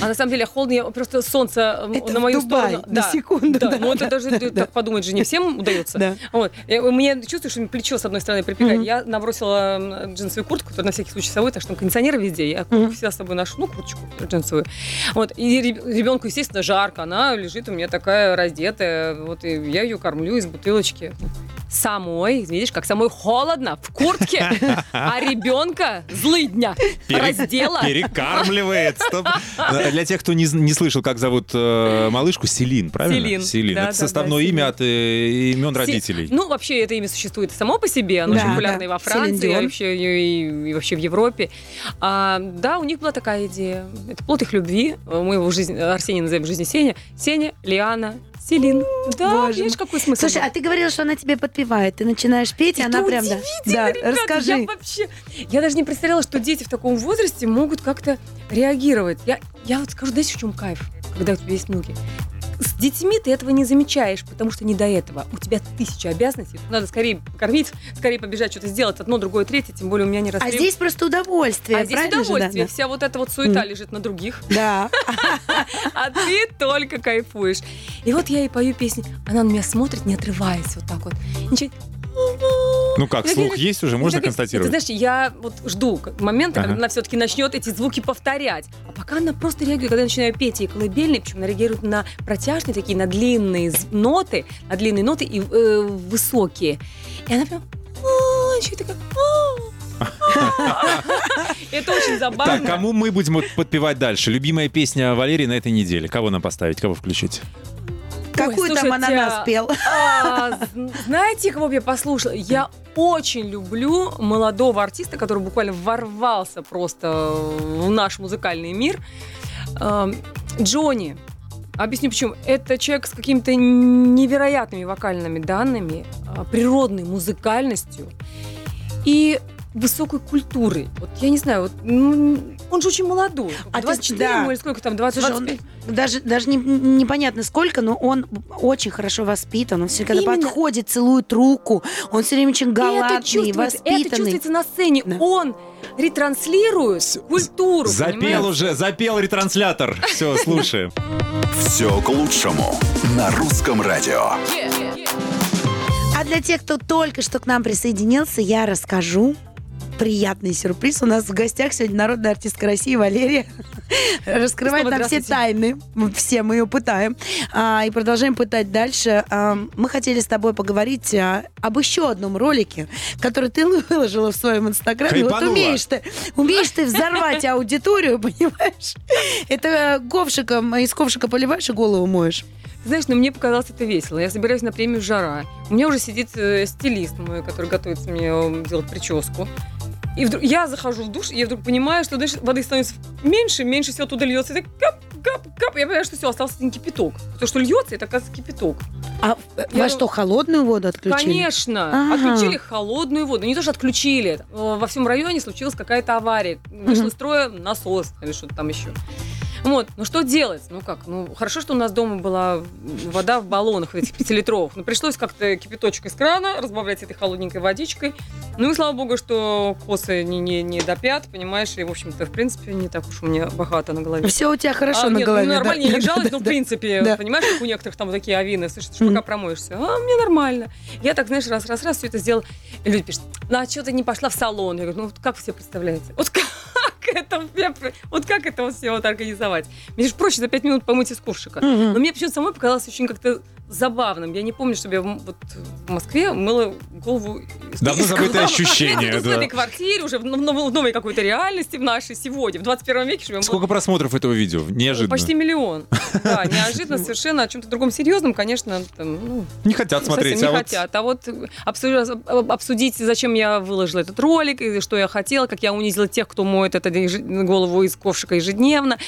а на самом деле холодно, я просто солнце Это на мою Дубае, сторону. на секунду, Да, да, ну это да, даже да, да. так подумать же не всем удается. Да. Вот. Мне чувствую, что плечо с одной стороны припекает. Я набросила джинсовую куртку, на всякий случай с собой, так что там кондиционеры везде. Я всегда с собой ношу, ну, курточку джинсовую. Вот. И реб- ребенку, естественно, жарко. Она лежит у меня такая раздетая. Вот, и я ее кормлю из бутылочки. Самой, видишь, как самой холодно, в куртке, а ребенка злыдня Пере- раздела. Перекармливает. Стоп. Э, Для тех, кто не, слышал, как зовут э, малышку, Селин, правильно? Селин. Да, Это да, составное да, имя Селин. от э, имен родителей. Ну, вообще, это имя существует само по себе. Оно Да, очень популярно да. и во Франции, и вообще, и, и вообще в Европе. А, да, у них была такая идея. Это плод их любви. Мы его в жизни, Арсений называем в жизни Сеня. Сеня, Лиана, Селин. Да, боже видишь, какой смысл. Слушай, а ты говорила, что она тебе подпевает. Ты начинаешь петь, и она прям... Да, Ребята, расскажи. Я вообще... Я даже не представляла, что дети в таком возрасте могут как-то реагировать. Я, я вот скажу, знаете, в чем кайф, когда у тебя есть внуки? С детьми ты этого не замечаешь, потому что не до этого. У тебя тысяча обязанностей. Надо скорее кормить, скорее побежать что-то сделать. Одно, другое, третье. Тем более у меня не росли. А здесь просто удовольствие, А здесь правильно же, да? удовольствие. Вся вот эта вот суета лежит на других, Да. а ты только кайфуешь. И вот я ей пою песни. Она на меня смотрит, не отрываясь вот так вот. И начинает Ну как, Я слух говорю, есть уже, можно Это, констатировать? знаешь, я вот жду момента, Ага. когда она все-таки начнет эти звуки повторять. А пока она просто реагирует, когда я начинаю петь ей колыбельные, причем она реагирует на протяжные такие, на длинные ноты, на длинные ноты и э, высокие. И она прям... Ещё такая. Это очень Так, забавно. кому мы будем подпевать дальше? Любимая песня Валерии на этой неделе. Кого нам поставить, кого включить? Какую там слушайте, ананас пел? а, знаете, кого я послушала? Я очень люблю молодого артиста, который буквально ворвался просто в наш музыкальный мир. Эм, Джонни. Объясню почему. Это человек с какими-то невероятными вокальными данными, а, природной музыкальностью и высокой культурой. Вот я не знаю, вот, ну, он же очень молодой. А ты- 24 да. ему или сколько там, 20, Слушай, он 25? Даже, даже не- непонятно сколько, но он очень хорошо воспитан. Он все когда Именно. подходит, целует руку. Он все время очень И это галантный, чувствуется, это воспитанный. чувствуется на сцене. Да. Он ретранслирует культуру. Запел понимаете? уже, запел ретранслятор. Все, слушаем. Все к лучшему на русском радио. А для тех, кто только что к нам присоединился, я расскажу приятный сюрприз. У нас в гостях сегодня народная артистка России Валерия. Раскрывает нам все тайны. Все мы ее пытаем. А, и продолжаем пытать дальше. А, мы хотели с тобой поговорить а, об еще одном ролике, который ты выложила в своем инстаграме. Вот умеешь ты, умеешь ты взорвать аудиторию, понимаешь? Это ковшиком, из ковшика поливаешь и голову моешь. Знаешь, ну мне показалось это весело. Я собираюсь на премию «Жара». У меня уже сидит э, стилист мой, который готовится мне э, делать прическу. И вдруг я захожу в душ, и я вдруг понимаю, что знаешь, воды становится меньше, меньше всего оттуда льется. И так кап, кап, кап. Я понимаю, что все, остался один кипяток. То, что льется, это, оказывается, кипяток. А Я- во что, холодную воду отключили? Конечно. Ага. Отключили холодную воду. Не то, что отключили. Э, Во всем районе случилась какая-то авария. Вышел Мгм. из строя насос или что-то там еще. Вот, ну что делать? Ну как? Ну хорошо, что у нас дома была вода в баллонах, в этих пятилитровых. Но пришлось как-то кипяточек из крана разбавлять этой холодненькой водичкой. Ну и слава богу, что косы не, не, не до пят, понимаешь, и, в общем-то, в принципе, не так уж у меня богато на голове. Все у тебя хорошо А, на нет, голове. Ну, да? нормально, я не Да, жалуюсь, да, но в да. принципе, Да. понимаешь, как у некоторых там такие авины, слышишь, ты Мгм. пока промоешься. А, мне нормально. Я так, знаешь, раз-раз-раз все это сделал. И люди пишут, ну а что ты не пошла в салон? Я говорю, ну вот как вы себе представляете? Вот как это, я- вот как это вот все вот организовать? Мне же проще за пять минут помыть из ковшика. Мгм. Но мне почему-то самой показалось очень как-то забавным. Я не помню, чтобы я в- вот в Москве мыла голову Давно забытое ощущение, тут в да. этой квартире, уже в, нов- в новой какой-то реальности в нашей сегодня, в 21 веке живем. Сколько просмотров этого видео? Неожиданно. Почти миллион. Да, неожиданно, совершенно о чем-то другом серьезном, конечно, там, ну, Не хотят смотреть. не а вот хотят. А вот обсу- обсудить, зачем я выложила этот ролик, и что я хотела, как я унизила тех, кто моет это голову из ковшика ежедневно.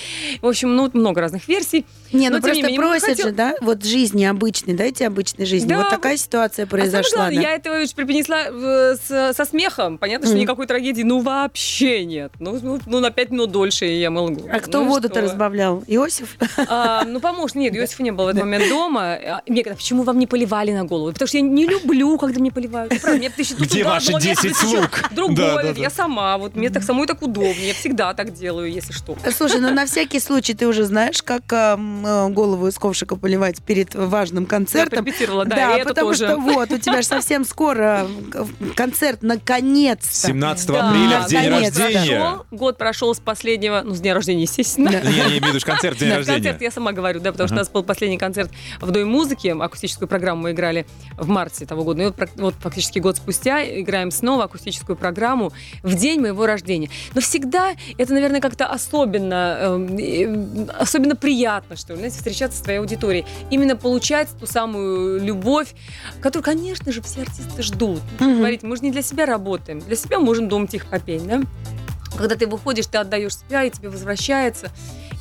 В общем, ну, много разных версий. Не, ну Но, просто менее, просят хотел- же, да, вот жизни обычной, дайте обычной жизни. Да, вот такая ситуация А самое произошла. главное, да. я это преподнесла э, с- со смехом. Понятно, что Мгм. никакой трагедии, ну, вообще нет. Ну, ну, ну, на пять минут дольше я голову. А кто Ну воду-то разбавлял? Иосиф? А, ну, помощник. Нет, Иосифа не было в этот момент дома. А, Мне говорят, почему вам не поливали на голову? Потому что я не люблю, когда мне поливают. Правда, мне Где ваши место, 10 еще лук? Другое, Да, да, да. я сама. Вот мне так самой так удобнее. Я всегда так делаю, если что. Слушай, ну на всякий случай ты уже знаешь, как эм, э, голову из ковшика поливать перед важным Я концертом. порепетировала, да, и это потому тоже. что вот, у тебя же совсем скоро э, концерт, наконец-то. 17 Да, апреля в день наконец-то. рождения. Прошел, год прошел с последнего, ну, с дня рождения, естественно. Да. Я не имею в виду концерт день Да, рождения. концерт я сама говорю, да, потому что у Ага. нас был последний концерт в Доме музыки, акустическую программу мы играли в марте того года. И вот, вот фактически год спустя играем снова акустическую программу в день моего рождения. Но всегда это, наверное, как-то особенно, э, особенно приятно, что ли, знаете, встречаться с твоей аудиторией. Именно получать ту самую любовь, которую, конечно же, все артисты ждут. Мгм. Говорить, мы же не для себя работаем, для себя можем дома тихо попеть, да? Когда ты выходишь, ты отдаешь себя, и тебе возвращается.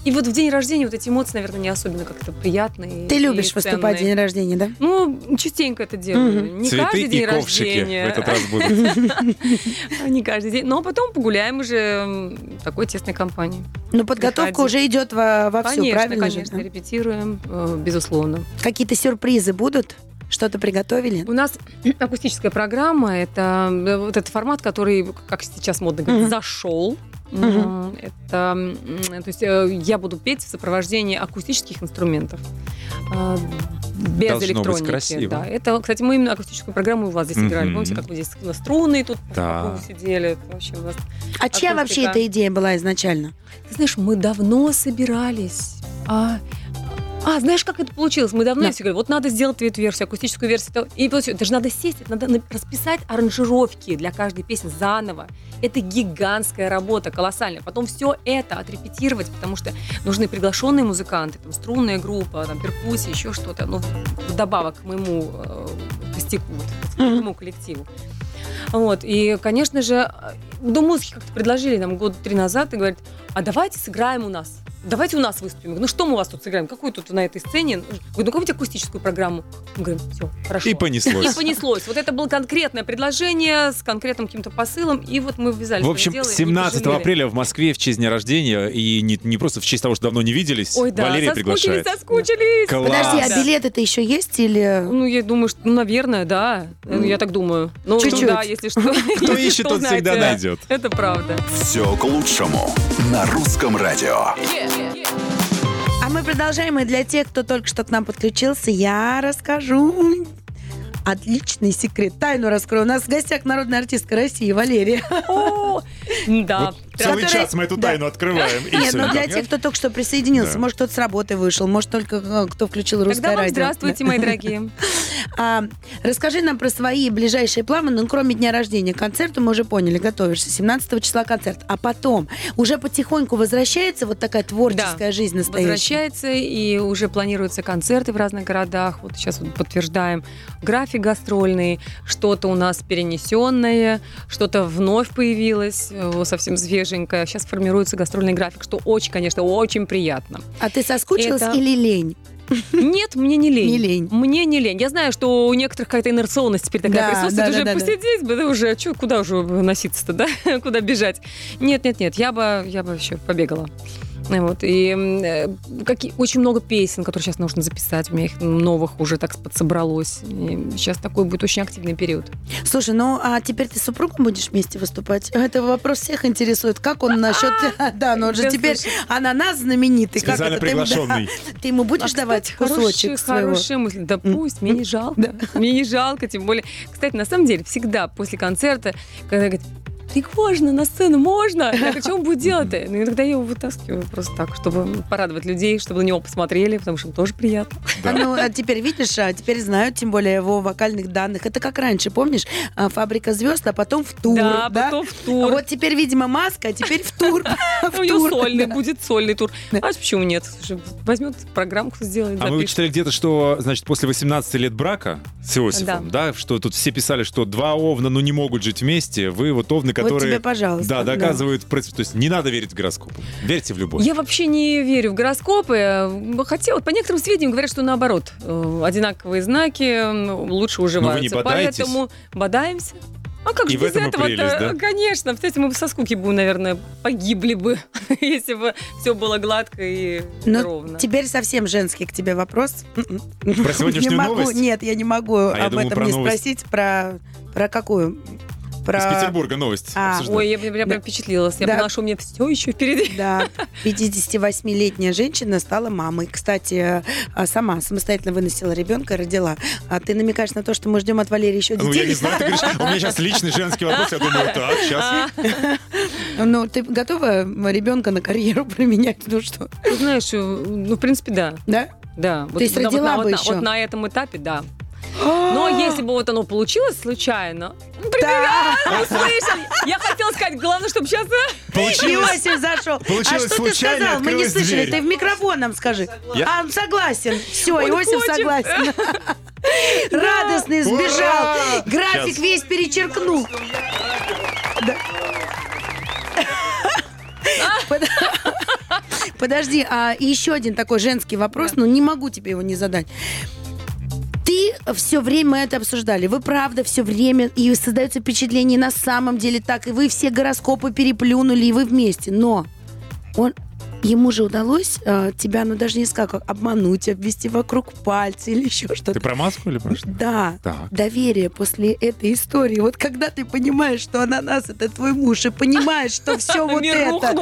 И вот в день рождения вот эти эмоции, наверное, не особенно как-то приятные. Ты и любишь выступать в ценные. день рождения, да? Ну, частенько это делаю. Мгм. Не Цветы каждый и день ковшики рождения. в этот раз будут. Не каждый день. Но потом погуляем уже в такой тесной компании. Ну, подготовка уже идет во, конечно, правильно конечно, да? репетируем, э, безусловно. Какие-то сюрпризы будут? Что-то приготовили? У нас акустическая программа. Это э, вот этот формат, который, как сейчас модно говорить, Мгм. зашел. М, Это, то есть э, я буду петь в сопровождении акустических инструментов. э, Без Должно быть электроники. красиво. Да. Это, кстати, мы именно акустическую программу у вас здесь играли. Мгм. Помните, как вы здесь на струны тут Да. сидели? Это Вообще у нас... А чья вообще эта идея была изначально? Ты знаешь, мы давно собирались. А А, знаешь, как это получилось? Мы давно Да. все говорили, вот надо сделать твит-версию, акустическую версию. И получилось, это же надо сесть, надо на- расписать аранжировки для каждой песни заново. Это гигантская работа, колоссальная. Потом все это отрепетировать, потому что нужны приглашенные музыканты, там, струнная группа, там, перкуссия, еще что-то. Ну, вдобавок к моему э, костяку, к моему коллективу. Вот, и, конечно же, э, до музыки как-то предложили нам год три назад и говорят, а давайте сыграем у нас. Давайте у нас выступим. Ну что мы у вас тут сыграем? Какую тут на этой сцене? Говорю, ну какую-нибудь акустическую программу. Мы говорим, все, хорошо. И понеслось. И понеслось. Вот это было конкретное предложение с конкретным каким-то посылом, и вот мы ввязались В общем, это дело и не 17 пожалели. апреля в Москве в честь дня рождения, и не, не просто в честь того, что давно не виделись, Ой, да, Валерия соскучились, приглашает. соскучились. Класс. Подожди, а Да. билеты-то еще есть или... Ну, я думаю, что, ну, наверное, да. Ну, Я так думаю. Ну, чуть-чуть. да, если что. Кто ищет, тот всегда найдет. Это правда. Все к лучшему на русском радио. А мы продолжаем, и для тех, кто только что к нам подключился, я расскажу отличный секрет, тайну раскрою. У нас в гостях народная артистка России Валерия. О, Да. Вот целый Которая- час мы эту да. тайну открываем. Нет, но для тех, кто только что присоединился, может, кто-то с работы вышел, может, только э, кто включил русское радио. здравствуйте, мои дорогие. А, расскажи нам про свои ближайшие планы, ну, кроме дня рождения. Концерту мы уже поняли, готовишься. 17 числа концерт. А потом уже потихоньку возвращается вот такая творческая жизнь настоящая. Возвращается, и уже планируются концерты в разных городах. Вот сейчас вот подтверждаем график гастрольный. Что-то у нас перенесенное, что-то вновь появилось, э, совсем свеженькое. Сейчас формируется гастрольный график, что очень, конечно, очень приятно. А ты соскучилась Это- или лень? Нет, мне не лень. Не лень. Мне не лень. Я знаю, что у некоторых какая-то инерционность теперь такая Да, присутствует. да, уже да, да, да. посидеть бы, да уже, чё, куда уже носиться-то, да? куда бежать? Нет, нет, нет, я бы, я бы еще побегала. Вот, и э, какие, очень много песен, которые сейчас нужно записать. У меня их новых уже так подсобралось. И сейчас такой будет очень активный период. Слушай, ну а теперь ты с супругом будешь вместе выступать? Это вопрос всех интересует. Как он насчет... Да, но он же теперь ананас знаменитый. Как Специально приглашенный. Ты ему будешь А, давать кусочек своего? Хорошая мысль. Да пусть, мне не жалко. Мне не жалко, тем более. Кстати, на самом деле, всегда после концерта, когда говорят, ты можно на сцену, можно? Я говорю, что он будет делать-то? Ну, иногда я его вытаскиваю просто так, чтобы порадовать людей, чтобы на него посмотрели, потому что им тоже приятно. А, ну, а теперь видишь, а теперь знают, тем более его вокальных данных. Это как раньше, помнишь? А, Фабрика звезд, а потом в тур. да, да? потом в тур. Вот теперь, видимо, маска, а теперь в тур. В У него тур, сольный, да. будет сольный тур. Да. А почему нет? Слушай, возьмет программку, сделает, А мы читали где-то, что, значит, после 18 лет брака с Иосифом, да. что тут все писали, что два овна, ну, не могут жить вместе. Вы вот овны, Вот которые... тебе, пожалуйста. Да, доказывают, про- то есть не надо верить в гороскопы. Верьте в любовь. Я вообще не верю в гороскопы. Хотя вот по некоторым сведениям говорят, что наоборот. э, Одинаковые знаки лучше уживаются. не бодаетесь? Поэтому бодаемся. А как И же в без этом и этого прелесть, да? Конечно. Кстати, мы бы со скуки бы, наверное, погибли бы, если бы все было гладко и Ну, ровно. Теперь совсем женский к тебе вопрос. Про сегодняшнюю не могу, новость? Нет, я не могу я об этом не новость. спросить. Про, про какую? Про... Из Петербурга новость А. Ой, я прям, прям Да. впечатлилась. Я Да. поняла, что у меня все еще впереди. Да, 58-летняя женщина стала мамой. Кстати, а, сама самостоятельно выносила ребенка и родила. А ты намекаешь на то, что мы ждем от Валерии еще детей? Ну, я не знаю, ты говоришь, у меня сейчас личный женский вопрос, я думаю, так, сейчас. Ну, ты готова ребенка на карьеру променять? Ну что, Ты знаешь, э, ну, в принципе, да. да? Да. Вот, есть вот- вот родила на- бы вот на- еще? вот на этом этапе, да. Но если бы вот оно получилось случайно, ну, Да. услышал. Я хотела сказать, главное, чтобы сейчас... Получилось. Иосиф зашел. Получилось а что случайно, ты сказал? Мы не открылась слышали. дверь. Ты в микрофон нам скажи. Я- А, он согласен. Все, Он Иосиф хочет. согласен. Радостный сбежал. Ура! График весь перечеркнул. Да. Под- Подожди, а еще один такой женский вопрос, ну не могу тебе его не задать. Ты все время мы это обсуждали. Вы правда все время, и создается впечатление на самом деле так, и вы все гороскопы переплюнули, и вы вместе. Но он, ему же удалось э, тебя, ну даже не сказать, как обмануть, обвести вокруг пальца или еще что-то. Ты про маску или про что? Да, Так. доверие после этой истории. Вот когда ты понимаешь, что ананас это твой муж, и понимаешь, что все вот это.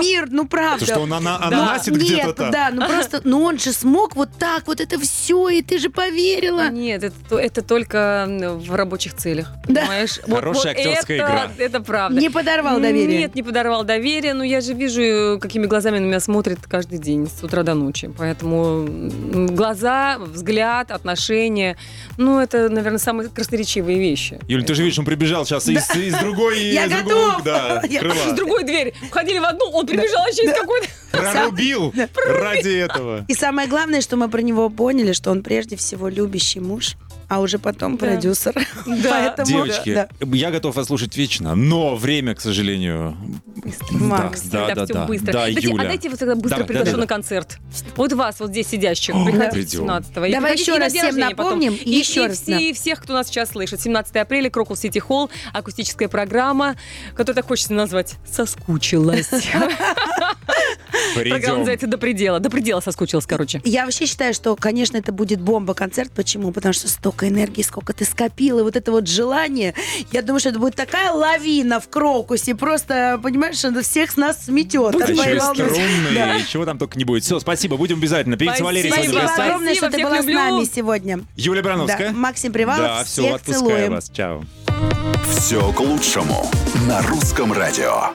Мир, ну правда. То, что он ана- ананасит где-то Нет, да, ну просто, ну он же смог вот так вот это все, и ты же поверила. Нет, это, то- это только в рабочих целях, понимаешь? Хорошая актерская игра. Это правда. Не подорвал доверие. Нет, не подорвал доверие, но я же вижу, какими глазами глазами на меня смотрит каждый день с утра до ночи. Поэтому глаза, взгляд, отношения, ну, это, наверное, самые красноречивые вещи. Юль, ты же видишь, он прибежал сейчас из, из другой, Я из другого, готов. да, Я- крыла. С другой двери. Входили в одну, он прибежал вообще из какой-то... Прорубил ради этого. И самое главное, что мы про него поняли, что он прежде всего любящий муж, а уже потом Да. продюсер. Да. Поэтому, Девочки, да. я готов вас слушать вечно, но время, к сожалению... Макс, да, да, да, да. быстро. Да, Кстати, Юля. а дайте вот тогда быстро Давай, приглашу да, да, на да. концерт. Вот вас, вот здесь сидящих. О, Приходите придем. 17-го. И Давай еще и раз всем потом. напомним, и еще раз, все- и всех, кто нас сейчас слышит. 17 апреля, Крокул Сити Холл, акустическая программа, которую так хочется назвать «Соскучилась». Программа Придем. называется «До предела». До предела соскучилась, короче. Я вообще считаю, что, конечно, это будет бомба-концерт. Почему? Потому что столько энергии, сколько ты скопил, и вот это вот желание. Я думаю, что это будет такая лавина в Крокусе. Просто, понимаешь, это всех нас сметет. А еще и волны. струнные, Да. и чего там только не будет. Все, спасибо, будем обязательно. Певица Спасибо. Валерия сегодня в Спасибо гостях. огромное, что ты Спасибо, была всех с нами люблю. сегодня. Юлия Брановская. Да, Максим Привалов, Да, все, всех отпускаю целуем. вас. Чао. Все к лучшему на русском радио.